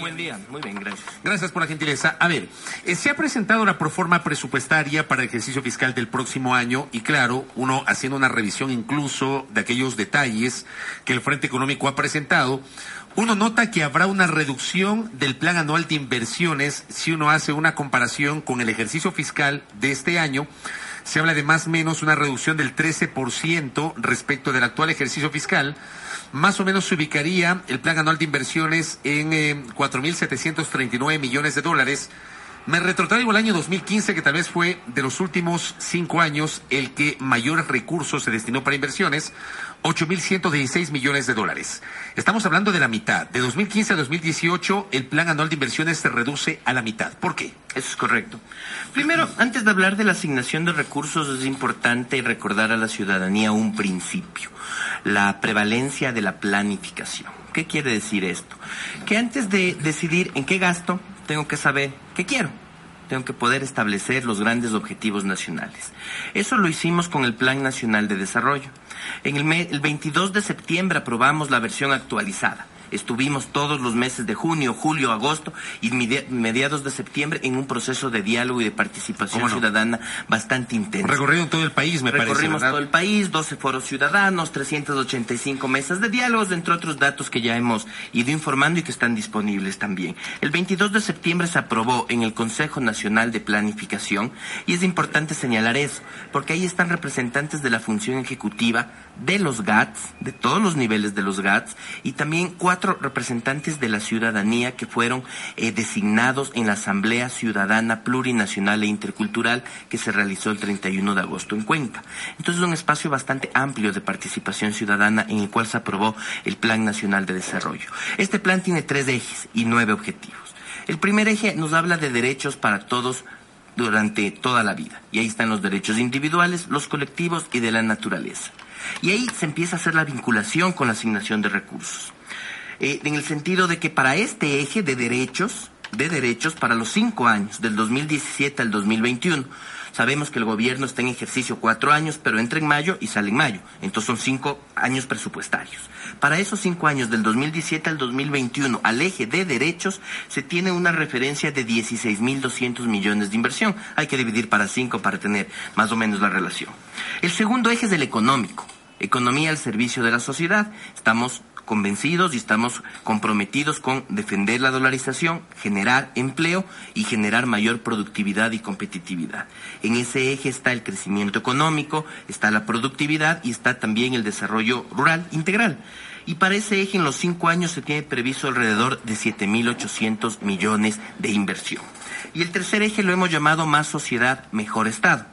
Buen día, muy bien, gracias. Gracias por la gentileza. A ver, eh, se ha presentado la proforma presupuestaria para el ejercicio fiscal del próximo año y claro, uno haciendo una revisión incluso de aquellos detalles que el Frente Económico ha presentado, uno nota que habrá una reducción del plan anual de inversiones si uno hace una comparación con el ejercicio fiscal de este año. Se habla de más o menos una reducción del 13% respecto del actual ejercicio fiscal más o menos se ubicaría el plan anual de inversiones en eh, 4.739 millones de dólares. Me retrotraigo al año 2015, que tal vez fue de los últimos cinco años el que mayores recursos se destinó para inversiones, 8.116 millones de dólares. Estamos hablando de la mitad. De 2015 a 2018, el plan anual de inversiones se reduce a la mitad. ¿Por qué? Eso es correcto. Primero, antes de hablar de la asignación de recursos, es importante recordar a la ciudadanía un principio, la prevalencia de la planificación. ¿Qué quiere decir esto? Que antes de decidir en qué gasto, tengo que saber qué quiero. Tengo que poder establecer los grandes objetivos nacionales. Eso lo hicimos con el Plan Nacional de Desarrollo. En el, el 22 de septiembre aprobamos la versión actualizada. Estuvimos todos los meses de junio, julio, agosto y mediados de septiembre en un proceso de diálogo y de participación no? ciudadana bastante intenso. Recorrieron todo el país, me Recorrimos parece. todo el país, 12 foros ciudadanos, 385 mesas de diálogos, entre otros datos que ya hemos ido informando y que están disponibles también. El 22 de septiembre se aprobó en el Consejo Nacional de Planificación y es importante señalar eso, porque ahí están representantes de la función ejecutiva, de los GATS, de todos los niveles de los GATS, y también cuatro representantes de la ciudadanía que fueron eh, designados en la Asamblea Ciudadana Plurinacional e Intercultural que se realizó el 31 de agosto en Cuenca. Entonces es un espacio bastante amplio de participación ciudadana en el cual se aprobó el Plan Nacional de Desarrollo. Este plan tiene tres ejes y nueve objetivos. El primer eje nos habla de derechos para todos durante toda la vida. Y ahí están los derechos individuales, los colectivos y de la naturaleza. Y ahí se empieza a hacer la vinculación con la asignación de recursos. Eh, en el sentido de que para este eje de derechos, de derechos para los cinco años, del 2017 al 2021, sabemos que el gobierno está en ejercicio cuatro años, pero entra en mayo y sale en mayo. Entonces son cinco años presupuestarios. Para esos cinco años, del 2017 al 2021, al eje de derechos, se tiene una referencia de 16.200 millones de inversión. Hay que dividir para cinco para tener más o menos la relación. El segundo eje es el económico. Economía al servicio de la sociedad. Estamos convencidos y estamos comprometidos con defender la dolarización, generar empleo y generar mayor productividad y competitividad. En ese eje está el crecimiento económico, está la productividad y está también el desarrollo rural integral. Y para ese eje en los cinco años se tiene previsto alrededor de 7.800 millones de inversión. Y el tercer eje lo hemos llamado más sociedad, mejor Estado.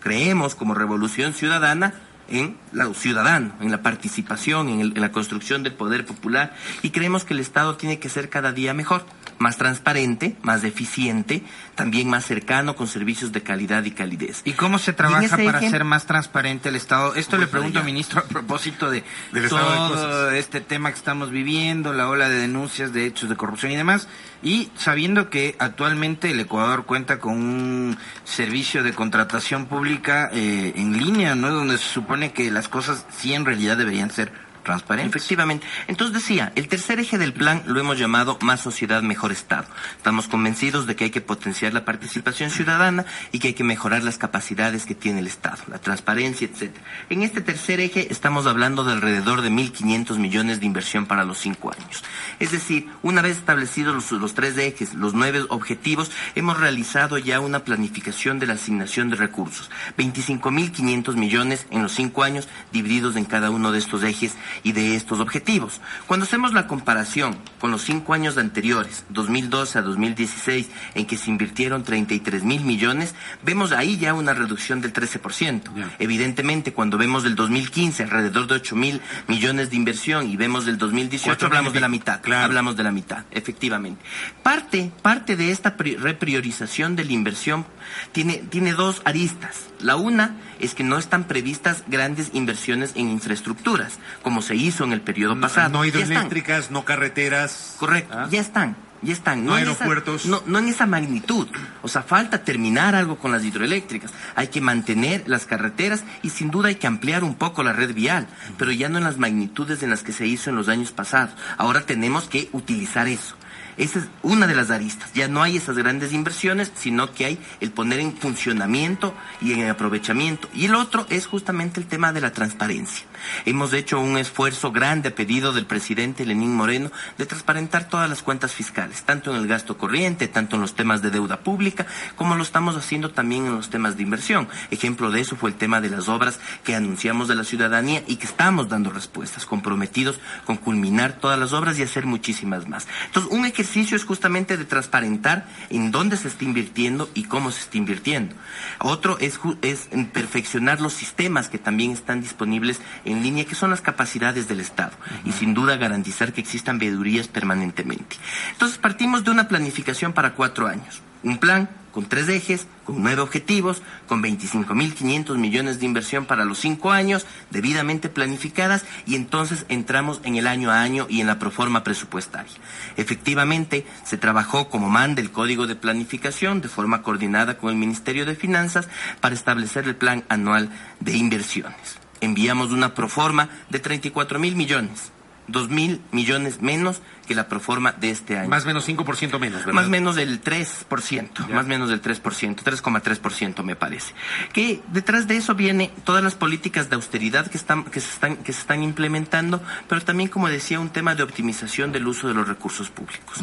Creemos como revolución ciudadana en la ciudadano, en la participación, en, el, en, la construcción del poder popular y creemos que el Estado tiene que ser cada día mejor, más transparente, más eficiente, también más cercano con servicios de calidad y calidez. ¿Y cómo se trabaja para eje? hacer más transparente el Estado? Esto pues le pregunto al ministro a propósito de Del todo de este tema que estamos viviendo, la ola de denuncias de hechos de corrupción y demás, y sabiendo que actualmente el Ecuador cuenta con un servicio de contratación pública eh, en línea, ¿no? Donde se supone que las cosas sí en realidad deberían ser transparentes. Efectivamente. Entonces decía, el tercer eje del plan lo hemos llamado más sociedad, mejor Estado. Estamos convencidos de que hay que potenciar la participación ciudadana y que hay que mejorar las capacidades que tiene el Estado, la transparencia, etcétera. En este tercer eje estamos hablando de alrededor de 1.500 millones de inversión para los cinco años. Es decir, una vez establecidos los, los tres ejes, los nueve objetivos, hemos realizado ya una planificación de la asignación de recursos. 25.500 millones en los cinco años divididos en cada uno de estos ejes y de estos objetivos. Cuando hacemos la comparación con los cinco años anteriores, 2012 a 2016, en que se invirtieron 33 mil millones, vemos ahí ya una reducción del 13%. Evidentemente, cuando vemos del 2015 alrededor de 8 mil millones de inversión y vemos del 2018, hablamos de la mitad. Hablamos de la mitad, efectivamente. Parte, parte de esta repriorización de la inversión tiene, tiene dos aristas. La una es que no están previstas grandes inversiones en infraestructuras, como se hizo en el periodo pasado. No hidroeléctricas, no carreteras. Correcto, ¿Ah? ya están. Ya están. No, aeropuertos. no, no en esa magnitud. O sea, falta terminar algo con las hidroeléctricas. Hay que mantener las carreteras y sin duda hay que ampliar un poco la red vial, pero ya no en las magnitudes en las que se hizo en los años pasados. Ahora tenemos que utilizar eso. Esa es una de las aristas. Ya no hay esas grandes inversiones, sino que hay el poner en funcionamiento y en aprovechamiento. Y el otro es justamente el tema de la transparencia. Hemos hecho un esfuerzo grande a pedido del presidente Lenín Moreno de transparentar todas las cuentas fiscales, tanto en el gasto corriente, tanto en los temas de deuda pública, como lo estamos haciendo también en los temas de inversión. Ejemplo de eso fue el tema de las obras que anunciamos de la ciudadanía y que estamos dando respuestas, comprometidos con culminar todas las obras y hacer muchísimas más. Entonces, un ejercicio es justamente de transparentar en dónde se está invirtiendo y cómo se está invirtiendo. Otro es, es en perfeccionar los sistemas que también están disponibles en línea, que son las capacidades del Estado, y sin duda garantizar que existan veedurías permanentemente. Entonces partimos de una planificación para cuatro años, un plan con tres ejes, con nueve objetivos, con 25.500 millones de inversión para los cinco años, debidamente planificadas, y entonces entramos en el año a año y en la proforma presupuestaria. Efectivamente, se trabajó como manda el Código de Planificación de forma coordinada con el Ministerio de Finanzas para establecer el plan anual de inversiones enviamos una proforma de 34 mil millones. Dos mil millones menos que la proforma de este año. Más o menos 5% menos, ¿verdad? Más menos del 3%, más menos del 3%, 3,3% me parece. Que detrás de eso viene todas las políticas de austeridad que, están, que, se están, que se están implementando, pero también, como decía, un tema de optimización del uso de los recursos públicos.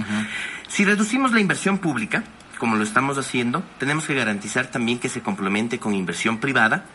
Si reducimos la inversión pública, como lo estamos haciendo, tenemos que garantizar también que se complemente con inversión privada,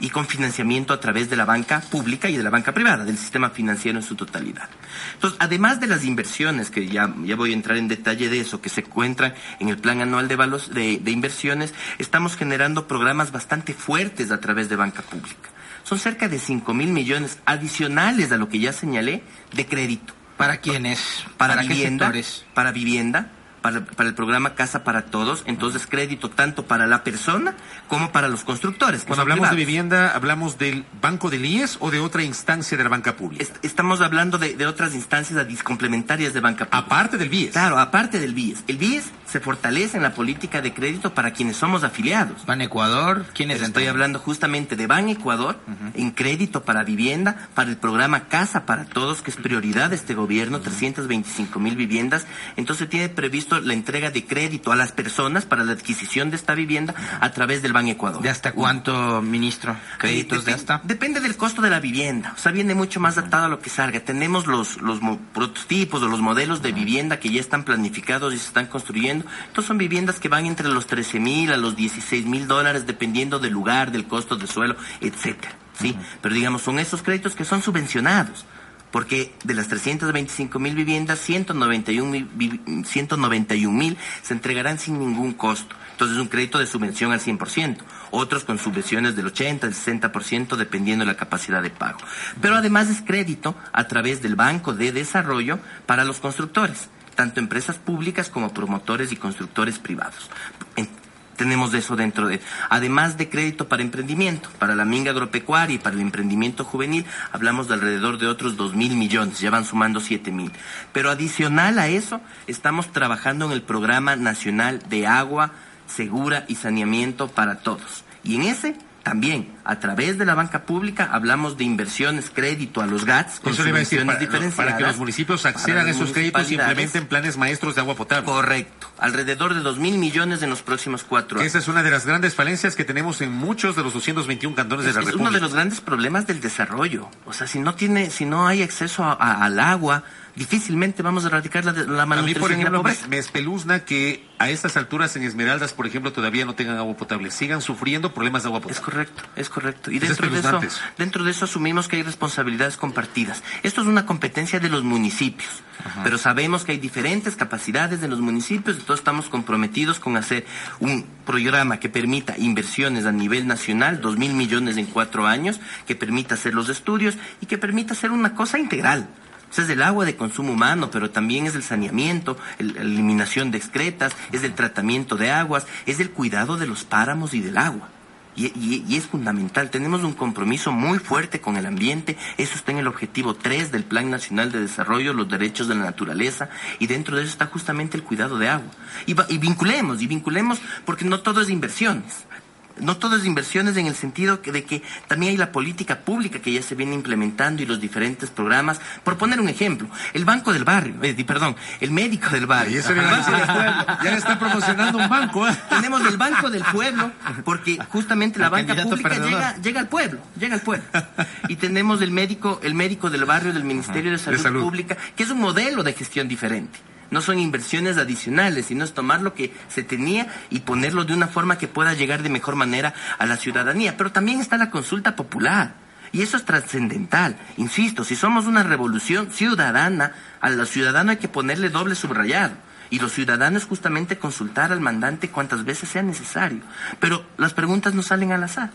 y con financiamiento a través de la banca pública y de la banca privada, del sistema financiero en su totalidad. Entonces, además de las inversiones, que ya, ya voy a entrar en detalle de eso, que se encuentran en el plan anual de, valos, de, de inversiones, estamos generando programas bastante fuertes a través de banca pública. Son cerca de 5 mil millones adicionales a lo que ya señalé de crédito. ¿Para quiénes? Para, ¿Para vivienda, para vivienda, para, para, el programa Casa para Todos, entonces crédito tanto para la persona como para los constructores. Cuando hablamos privados. de vivienda, ¿hablamos del Banco del IES o de otra instancia de la banca pública? Est estamos hablando de, de, otras instancias complementarias de banca pública. Aparte del BIES. Claro, aparte del BIES. El BIES se fortalece en la política de crédito para quienes somos afiliados. ¿Ban Ecuador? ¿Quiénes Estoy hablando justamente de Ban Ecuador, uh -huh. en crédito para vivienda, para el programa Casa para Todos, que es prioridad de este gobierno, uh -huh. 325 mil viviendas. Entonces tiene previsto la entrega de crédito a las personas para la adquisición de esta vivienda a través del Ban Ecuador. ¿De hasta cuánto, ministro? ¿Créditos eh, de hasta? Depende del costo de la vivienda. O sea, viene mucho más atado a lo que salga. Tenemos los, los prototipos o los modelos de vivienda que ya están planificados y se están construyendo. Entonces son viviendas que van entre los 13 mil a los 16 mil dólares dependiendo del lugar, del costo del suelo, etcétera. ¿sí? Pero digamos, son esos créditos que son subvencionados porque de las 325 mil viviendas, 191 mil se entregarán sin ningún costo. Entonces, un crédito de subvención al 100%. Otros con subvenciones del 80, del 60%, dependiendo de la capacidad de pago. Pero además es crédito a través del Banco de Desarrollo para los constructores, tanto empresas públicas como promotores y constructores privados tenemos eso dentro de. Además de crédito para emprendimiento, para la minga agropecuaria y para el emprendimiento juvenil, hablamos de alrededor de otros dos mil millones, ya van sumando siete mil. Pero adicional a eso, estamos trabajando en el Programa Nacional de Agua Segura y Saneamiento para Todos. Y en ese también, a través de la banca pública, hablamos de inversiones, crédito a los GATS, con Eso decir, para, para, que los municipios accedan a esos créditos y implementen planes maestros de agua potable. Correcto. Alrededor de dos mil millones en los próximos cuatro años. Esa es una de las grandes falencias que tenemos en muchos de los 221 cantones es, de la es República. uno de los grandes problemas del desarrollo. O sea, si no tiene, si no hay acceso a, a, al agua, difícilmente vamos a erradicar la, la malnutrición a mí, por ejemplo. Me, me espeluzna que a estas alturas en Esmeraldas, por ejemplo, todavía no tengan agua potable. Sigan sufriendo problemas de agua potable. Es correcto, es correcto. Y dentro de, eso, dentro de eso asumimos que hay responsabilidades compartidas. Esto es una competencia de los municipios, pero sabemos que hay diferentes capacidades de los municipios, entonces estamos comprometidos con hacer un programa que permita inversiones a nivel nacional, dos mil millones en cuatro años, que permita hacer los estudios y que permita hacer una cosa integral es del agua de consumo humano, pero también es del saneamiento, la eliminación de excretas, es del tratamiento de aguas, es del cuidado de los páramos y del agua. Y, es fundamental, tenemos un compromiso muy fuerte con el ambiente, eso está en el objetivo 3 del Plan Nacional de Desarrollo, los derechos de la naturaleza, y dentro de eso está justamente el cuidado de agua. Y vinculemos, y vinculemos porque no todo es inversiones no todo es inversiones en el sentido de que también hay la política pública que ya se viene implementando y los diferentes programas. Por poner un ejemplo, el Banco del Barrio, eh, perdón, el médico del barrio. ya, le está promocionando un banco. ¿eh? Tenemos el Banco del Pueblo, porque justamente la banca pública llega, llega al pueblo, llega al pueblo. Y tenemos el médico, el médico del barrio del Ministerio de Salud Pública, que es un modelo de gestión diferente no son inversiones adicionales, sino es tomar lo que se tenía y ponerlo de una forma que pueda llegar de mejor manera a la ciudadanía. Pero también está la consulta popular. Y eso es trascendental. Insisto, si somos una revolución ciudadana, a la ciudadana hay que ponerle doble subrayado. Y los ciudadanos justamente consultar al mandante cuantas veces sea necesario. Pero las preguntas no salen al azar.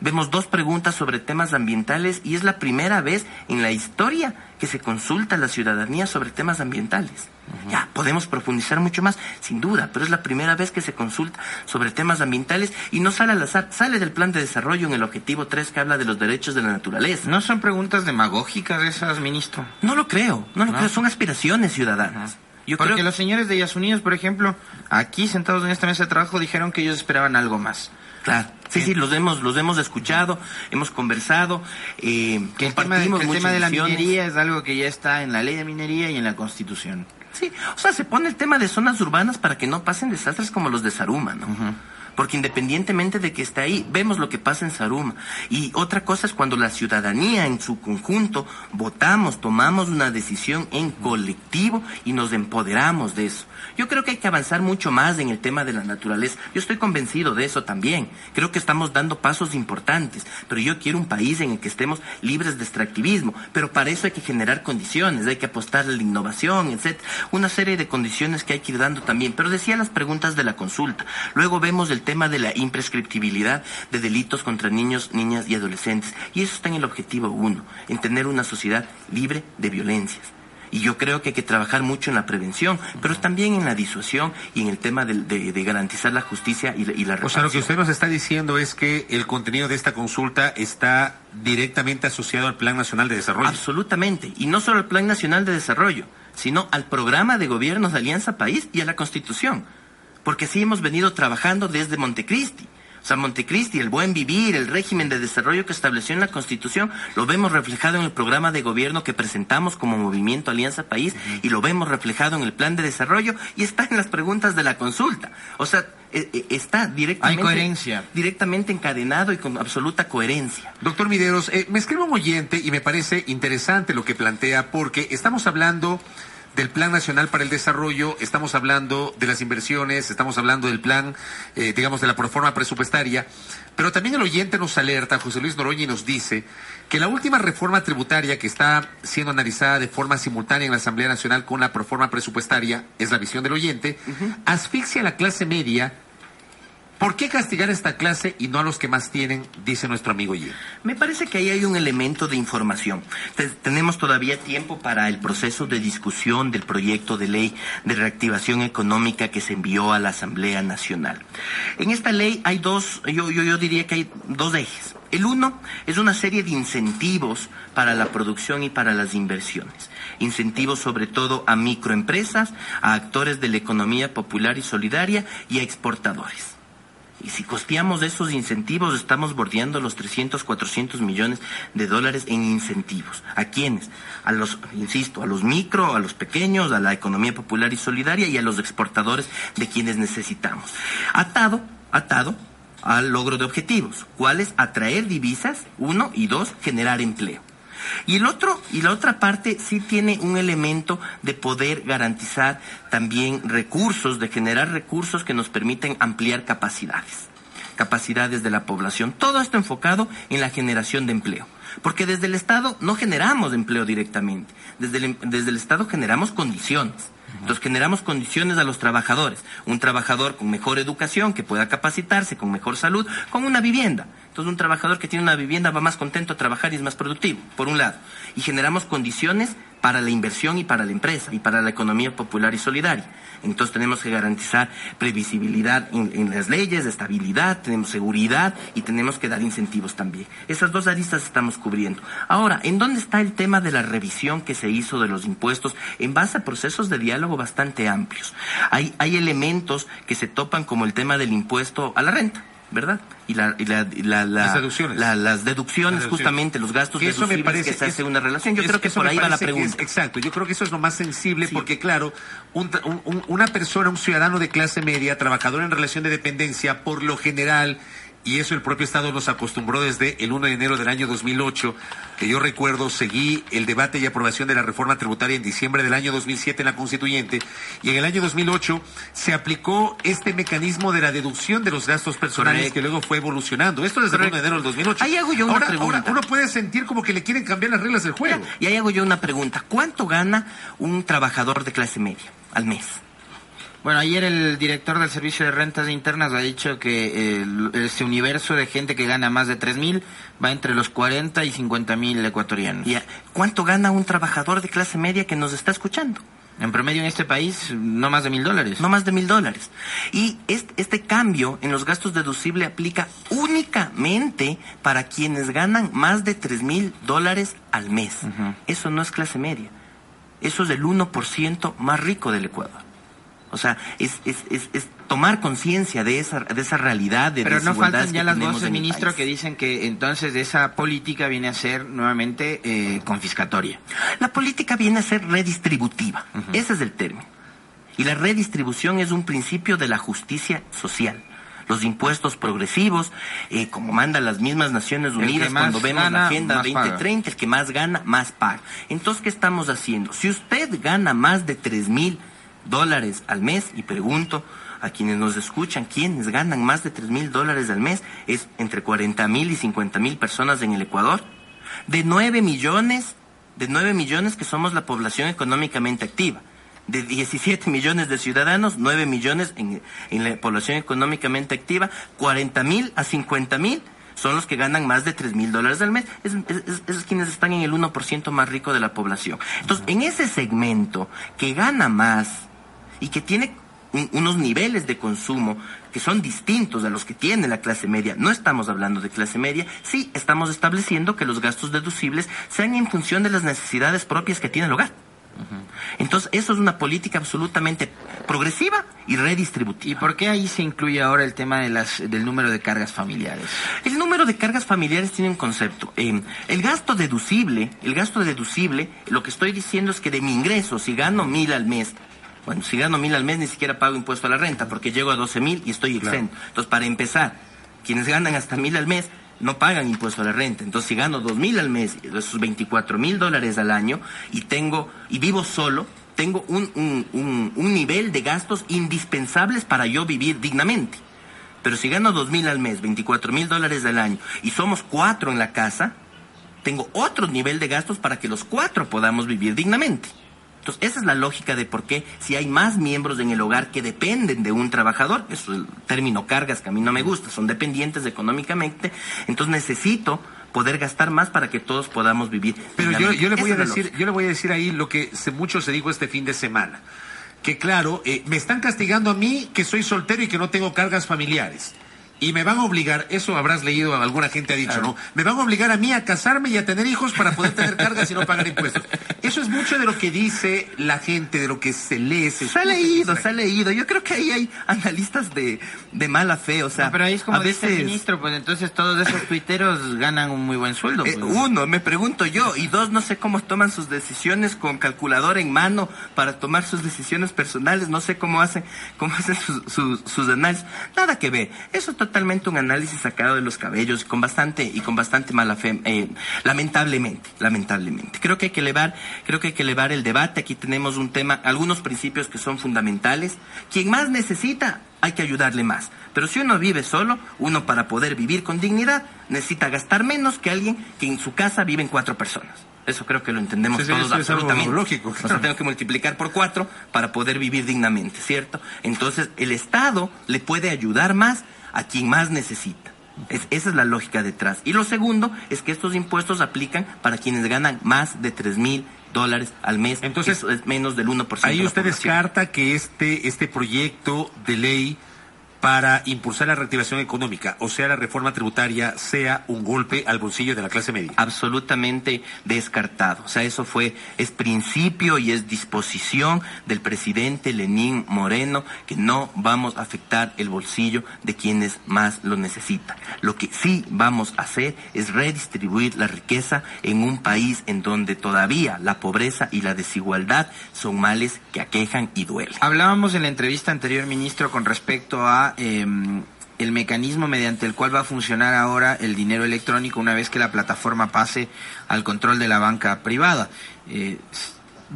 Vemos dos preguntas sobre temas ambientales y es la primera vez en la historia que se consulta a la ciudadanía sobre temas ambientales. Ya, podemos profundizar mucho más, sin duda, pero es la primera vez que se consulta sobre temas ambientales y no sale al azar, sale del plan de desarrollo en el objetivo 3 que habla de los derechos de la naturaleza. ¿No son preguntas demagógicas esas, ministro? No lo creo, no lo creo, son aspiraciones ciudadanas. Yo Porque los señores de Yas Unidos, por ejemplo, aquí sentados en esta mesa de trabajo, dijeron que ellos esperaban algo más. Claro. Sí, sí, los hemos, los hemos escuchado, hemos conversado, eh, que el tema, el tema de la minería es algo que ya está en la ley de minería y en la Constitución. Sí, o sea, se pone el tema de zonas urbanas para que no pasen desastres como los de Saruma, ¿no? Porque independientemente de que esté ahí, vemos lo que pasa en Saruma. Y otra cosa es cuando la ciudadanía en su conjunto votamos, tomamos una decisión en colectivo y nos empoderamos de eso. Yo creo que hay que avanzar mucho más en el tema de la naturaleza. Yo estoy convencido de eso también. Creo que estamos dando pasos importantes, pero yo quiero un país en el que estemos libres de extractivismo. Pero para eso hay que generar condiciones, hay que apostar a la innovación, etc. Una serie de condiciones que hay que ir dando también. Pero decía las preguntas de la consulta. Luego vemos el tema de la imprescriptibilidad de delitos contra niños, niñas y adolescentes. Y eso está en el objetivo uno, en tener una sociedad libre de violencias. Y yo creo que hay que trabajar mucho en la prevención, pero también en la disuasión y en el tema de, garantizar la justicia y, y la reparación. O sea, lo que usted nos está diciendo es que el contenido de esta consulta está directamente asociado al Plan Nacional de Desarrollo. Absolutamente. Y no solo al Plan Nacional de Desarrollo, sino al programa de gobiernos de Alianza País y a la Constitución. Porque así hemos venido trabajando desde Montecristi. O sea, Montecristi, el buen vivir, el régimen de desarrollo que estableció en la Constitución, lo vemos reflejado en el programa de gobierno que presentamos como Movimiento Alianza País y lo vemos reflejado en el plan de desarrollo y está en las preguntas de la consulta. O sea, e, e, está directamente, directamente encadenado y con absoluta coherencia. Doctor Mideros, eh, me escribe un oyente y me parece interesante lo que plantea porque estamos hablando del Plan Nacional para el Desarrollo, estamos hablando de las inversiones, estamos hablando del plan, eh, digamos, de la proforma presupuestaria, pero también el oyente nos alerta, José Luis Noroña, y nos dice que la última reforma tributaria que está siendo analizada de forma simultánea en la Asamblea Nacional con la proforma presupuestaria, es la visión del oyente, asfixia a la clase media ¿Por qué castigar a esta clase y no a los que más tienen? Dice nuestro amigo Yi. Me parece que ahí hay un elemento de información. tenemos todavía tiempo para el proceso de discusión del proyecto de ley de reactivación económica que se envió a la Asamblea Nacional. En esta ley hay dos, yo diría que hay dos ejes. El uno es una serie de incentivos para la producción y para las inversiones. Incentivos sobre todo a microempresas, a actores de la economía popular y solidaria y a exportadores. Y si costeamos esos incentivos, estamos bordeando los 300, 400 millones de dólares en incentivos. ¿A quiénes? A los, insisto, a los micro, a los pequeños, a la economía popular y solidaria y a los exportadores de quienes necesitamos. Atado, atado al logro de objetivos. ¿Cuáles? Atraer divisas, uno, y dos, generar empleo. Y el otro, y la otra parte sí tiene un elemento de poder garantizar también recursos, de generar recursos que nos permiten ampliar capacidades capacidades de la población. Todo esto enfocado en la generación de empleo. Porque desde el Estado no generamos empleo directamente. Desde el, desde el Estado generamos condiciones. Entonces generamos condiciones a los trabajadores. Un trabajador con mejor educación, que pueda capacitarse, con mejor salud, con una vivienda. Entonces un trabajador que tiene una vivienda va más contento a trabajar y es más productivo, por un lado. Y generamos condiciones para la inversión y para la empresa y para la economía popular y solidaria. Entonces tenemos que garantizar previsibilidad en, las leyes, estabilidad, tenemos seguridad y tenemos que dar incentivos también. Esas dos aristas estamos cubriendo. Ahora, ¿en dónde está el tema de la revisión que se hizo de los impuestos en base a procesos de diálogo bastante amplios? Hay, hay elementos que se topan como el tema del impuesto a la renta ¿verdad? Y, la, y, la, la, las deducciones, las deducciones justamente, los gastos eso me parece, que se hace una relación. Yo creo que por ahí va la pregunta. exacto, yo creo que eso es lo más sensible porque, claro, un, un, una persona, un ciudadano de clase media, trabajador en relación de dependencia, por lo general y eso el propio Estado nos acostumbró desde el 1 de enero del año 2008, que yo recuerdo, seguí el debate y aprobación de la reforma tributaria en diciembre del año 2007 en la Constituyente, y en el año 2008 se aplicó este mecanismo de la deducción de los gastos personales que luego fue evolucionando. Esto desde el 1 de enero del 2008. Ahí hago yo una pregunta. uno puede sentir como que le quieren cambiar las reglas del juego. Y ahí hago yo una pregunta. ¿Cuánto gana un trabajador de clase media al mes? Bueno, ayer el director del Servicio de Rentas Internas ha dicho que ese universo de gente que gana más de tres mil va entre los 40 y 50 mil ecuatorianos. ¿Y cuánto gana un trabajador de clase media que nos está escuchando? En promedio en este país, no más de mil dólares. No más de mil dólares. Y este, este, cambio en los gastos deducibles aplica únicamente para quienes ganan más de tres mil dólares al mes. Eso no es clase media. Eso es el 1% más rico del Ecuador. O sea, es, es, es, tomar conciencia de esa, de esa realidad de Pero no faltan ya las voces, ministro, que dicen que entonces esa política viene a ser nuevamente eh, confiscatoria. La política viene a ser redistributiva. Ese es el término. Y la redistribución es un principio de la justicia social los impuestos progresivos, eh, como mandan las mismas Naciones Unidas cuando vemos la Agenda 2030, el que más gana, más paga. Entonces, ¿qué estamos haciendo? Si usted gana más de tres mil dólares al mes y pregunto a quienes nos escuchan, quienes ganan más de tres mil dólares al mes, es entre 40 mil y 50 mil personas en el Ecuador. De 9 millones, de 9 millones que somos la población económicamente activa. De 17 millones de ciudadanos, 9 millones en, la población económicamente activa, 40 mil a 50 mil son los que ganan más de tres mil dólares al mes. Es, esos quienes están en el 1% más rico de la población. Entonces, en ese segmento que gana más, y que tiene unos niveles de consumo que son distintos a los que tiene la clase media. No estamos hablando de clase media, sí estamos estableciendo que los gastos deducibles sean en función de las necesidades propias que tiene el hogar. Entonces, eso es una política absolutamente progresiva y redistributiva. ¿Y por qué ahí se incluye ahora el tema de las, del número de cargas familiares? El número de cargas familiares tiene un concepto. Eh, el gasto deducible, el gasto deducible, lo que estoy diciendo es que de mi ingreso, si gano mil al mes, bueno, si gano mil al mes ni siquiera pago impuesto a la renta porque llego a doce mil y estoy exento. Entonces, para empezar, quienes ganan hasta mil al mes no pagan impuesto a la renta. Entonces, si gano dos mil al mes, esos 24 mil dólares al año y tengo y vivo solo, tengo un, un, un, nivel de gastos indispensables para yo vivir dignamente. Pero si gano dos mil al mes, 24 mil dólares al año y somos cuatro en la casa, tengo otro nivel de gastos para que los cuatro podamos vivir dignamente. Entonces, esa es la lógica de por qué si hay más miembros en el hogar que dependen de un trabajador, eso es el término cargas que a mí no me gusta, son dependientes económicamente, entonces necesito poder gastar más para que todos podamos vivir. Pero yo, le voy a decir, yo le voy a decir ahí lo que mucho se dijo este fin de semana, que claro, eh, me están castigando a mí que soy soltero y que no tengo cargas familiares y me van a obligar, eso habrás leído, alguna gente ha dicho, ¿no? Me van a obligar a mí a casarme y a tener hijos para poder tener cargas y no pagar impuestos. Eso es mucho de lo que dice la gente, de lo que se lee. Se, ha leído, se ha leído. Yo creo que ahí hay analistas de, de mala fe, o sea. pero ahí es como a dice veces... ministro, pues entonces todos esos tuiteros ganan un muy buen sueldo. Eh, pues. uno, me pregunto yo, y dos, no sé cómo toman sus decisiones con calculadora en mano para tomar sus decisiones personales, no sé cómo hacen, cómo hacen sus, sus, sus análisis. Nada que ver. Eso está totalmente un análisis sacado de los cabellos con bastante y con bastante mala fe, eh, lamentablemente, lamentablemente. Creo que hay que elevar, creo que hay que elevar el debate. Aquí tenemos un tema, algunos principios que son fundamentales. Quien más necesita, hay que ayudarle más. Pero si uno vive solo, uno para poder vivir con dignidad necesita gastar menos que alguien que en su casa viven cuatro personas. Eso creo que lo entendemos todos absolutamente. lógico. O sea, tengo que multiplicar por cuatro para poder vivir dignamente, ¿cierto? Entonces, el Estado le puede ayudar más a quien más necesita. esa es la lógica detrás. Y lo segundo es que estos impuestos aplican para quienes ganan más de tres mil dólares al mes. Entonces, es menos del 1%. Ahí de usted la población. descarta que este, este proyecto de ley para impulsar la reactivación económica, o sea, la reforma tributaria, sea un golpe al bolsillo de la clase media. absolutamente descartado. O sea, eso fue, es principio y es disposición del presidente Lenín Moreno que no vamos a afectar el bolsillo de quienes más lo necesitan. Lo que sí vamos a hacer es redistribuir la riqueza en un país en donde todavía la pobreza y la desigualdad son males que aquejan y duelen. Hablábamos en la entrevista anterior, ministro, con respecto a eh, el mecanismo mediante el cual va a funcionar ahora el dinero electrónico una vez que la plataforma pase al control de la banca privada. Eh,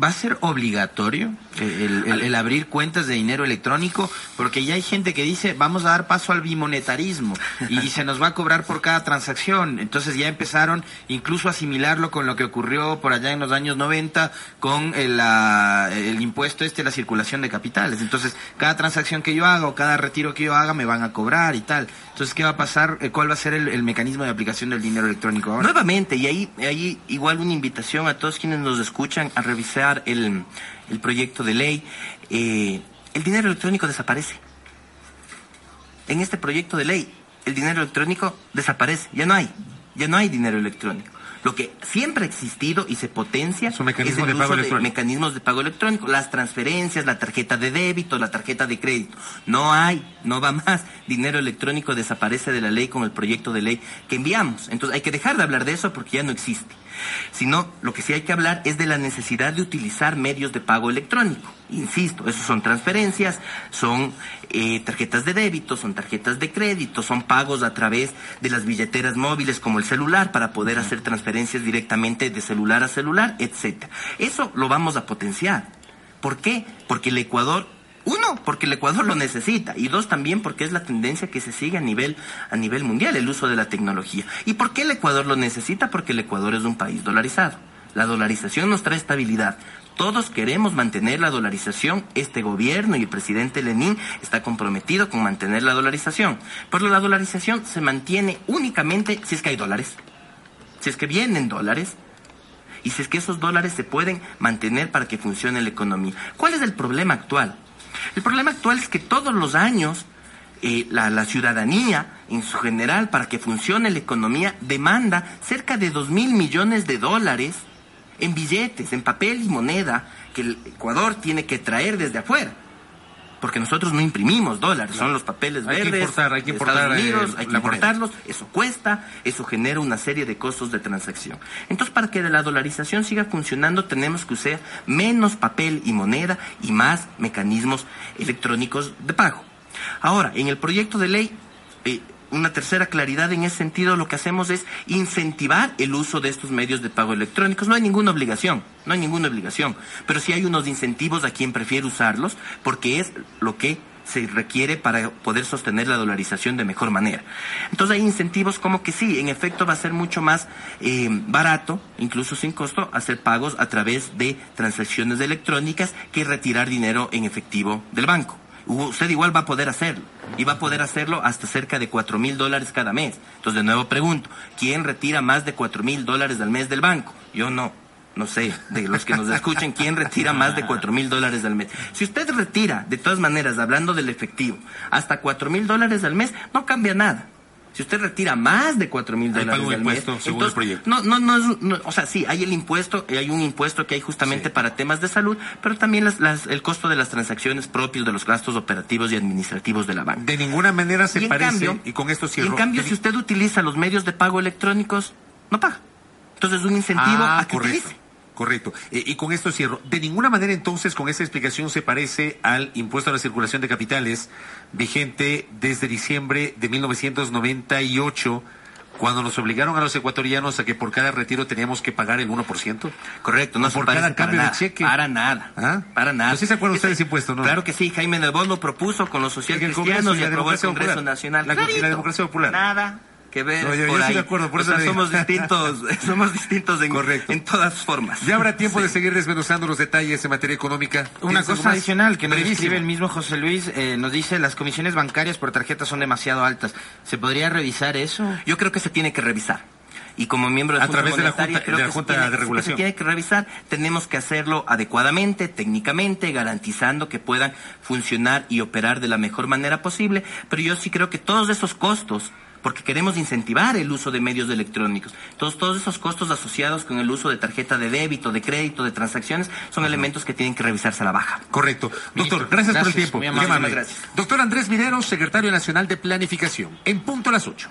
¿Va a ser obligatorio eh, el, abrir cuentas de dinero electrónico? Porque ya hay gente que dice, vamos a dar paso al bimonetarismo y se nos va a cobrar por cada transacción. Entonces ya empezaron incluso a asimilarlo con lo que ocurrió por allá en los años 90 con el, la- el impuesto este, la circulación de capitales. Entonces, cada transacción que yo haga o cada retiro que yo haga me van a cobrar y tal. Entonces, ¿qué va a pasar? Eh, ¿Cuál va a ser el mecanismo de aplicación del dinero electrónico ahora? Nuevamente, y ahí, ahí igual una invitación a todos quienes nos escuchan a revisar el, el proyecto de ley. Eh, el dinero electrónico desaparece. En este proyecto de ley, el dinero electrónico desaparece. Ya no hay. Ya no hay dinero electrónico. Lo que siempre ha existido y se potencia Es el de pago uso electrónico. mecanismos de pago electrónico, las transferencias, la tarjeta de débito, la tarjeta de crédito. No hay, no va más. Dinero electrónico desaparece de la ley con el proyecto de ley que enviamos. Entonces hay que dejar de hablar de eso porque ya no existe. Sino lo que sí hay que hablar es de la necesidad de utilizar medios de pago electrónico. Insisto, esos son transferencias, son eh, tarjetas de débito, son tarjetas de crédito, son pagos a través de las billeteras móviles como el celular para poder hacer transferencias directamente de celular a celular, etcétera. Eso lo vamos a potenciar. ¿Por qué? Porque el Ecuador, uno, porque el Ecuador lo necesita, y dos, también porque es la tendencia que se sigue a nivel, a nivel mundial, el uso de la tecnología. ¿Y por qué el Ecuador lo necesita? Porque el Ecuador es un país dolarizado. La dolarización nos trae estabilidad. Todos queremos mantener la dolarización. Este gobierno y el presidente Lenín está comprometido con mantener la dolarización. Pero la dolarización se mantiene únicamente si es que hay dólares. Si es que vienen dólares, y si es que esos dólares se pueden mantener para que funcione la economía. ¿Cuál es el problema actual? El problema actual es que todos los años eh, la, la ciudadanía, en su general, para que funcione la economía, demanda cerca de dos mil millones de dólares en billetes, en papel y moneda, que el Ecuador tiene que traer desde afuera. Porque nosotros no imprimimos dólares, son los papeles Hay que verdes importar, hay que importar, Estados Unidos, eh, hay que moneda. importarlos, eso cuesta, eso genera una serie de costos de transacción. Entonces, para que la dolarización siga funcionando, tenemos que usar menos papel y moneda y más mecanismos electrónicos de pago. Ahora, en el proyecto de ley, eh, una tercera claridad en ese sentido, lo que hacemos es incentivar el uso de estos medios de pago electrónicos. No hay ninguna obligación, no hay ninguna obligación, pero sí hay unos incentivos a quien prefiere usarlos porque es lo que se requiere para poder sostener la dolarización de mejor manera. Entonces hay incentivos como que sí, en efecto va a ser mucho más eh, barato, incluso sin costo, hacer pagos a través de transacciones electrónicas que retirar dinero en efectivo del banco. Usted igual va a poder hacerlo y va a poder hacerlo hasta cerca de cuatro mil dólares cada mes. Entonces de nuevo pregunto, ¿quién retira más de cuatro mil dólares al mes del banco? Yo no. No sé, de los que nos escuchen, ¿quién retira más de cuatro mil dólares al mes? Si usted retira, de todas maneras, hablando del efectivo, hasta cuatro mil dólares al mes, no cambia nada. Si usted retira más de cuatro mil dólares al impuesto, mes, según el entonces, proyecto. no, no, no, es- no, o sea, sí, hay el impuesto, hay un impuesto que hay justamente Sí. para temas de salud, pero también las- las- el costo de las transacciones propios de los gastos operativos y administrativos de la banca. De ninguna manera se Y parece, cambio- y con esto Y cierro. en cambio, si usted utiliza los medios de pago electrónicos, no paga. Entonces es un incentivo Ah, a que correcto. utilice. Correcto. Eh, y con esto cierro. De ninguna manera entonces con esta explicación se parece al impuesto a la circulación de capitales vigente desde diciembre de 1998 cuando nos obligaron a los ecuatorianos a que por cada retiro teníamos que pagar el 1%. Correcto, no se por cada de nada, cheque. Para nada. ¿Ah? Para nada. Pues sí se acuerdan Ese- ustedes de impuestos, ¿no? Claro que sí, Jaime Nebot lo propuso con los social En el cristianos Congreso y aprobó el Congreso popular. Nacional. La- y la democracia popular. Nada que ver No, yo- yo por estoy ahí. de acuerdo, por O eso sea, somos distintos, somos distintos en, Correcto. en todas formas. Ya habrá tiempo de seguir desmenuzando los detalles en materia económica. Una ¿Tienes algo cosa adicional que nos Brevísimo. escribe el mismo José Luis, eh, nos dice las comisiones bancarias por tarjeta son demasiado altas. ¿Se podría revisar eso? Yo creo que se tiene que revisar. Y como miembro de A través de la Junta- creo de la que Junta tiene- de Regulación. Se tiene que revisar. Tenemos que hacerlo adecuadamente, técnicamente, garantizando que puedan funcionar y operar de la mejor manera posible. Pero yo sí creo que todos esos costos porque queremos incentivar el uso de medios electrónicos. Todos, todos esos costos asociados con el uso de tarjeta de débito, de crédito, de transacciones, son elementos que tienen que revisarse a la baja. Correcto. Doctor, Ministro, gracias, por el tiempo. muy Muy amable. amable. Gracias. Doctor Andrés Minero, secretario nacional de Planificación. En punto a las 8.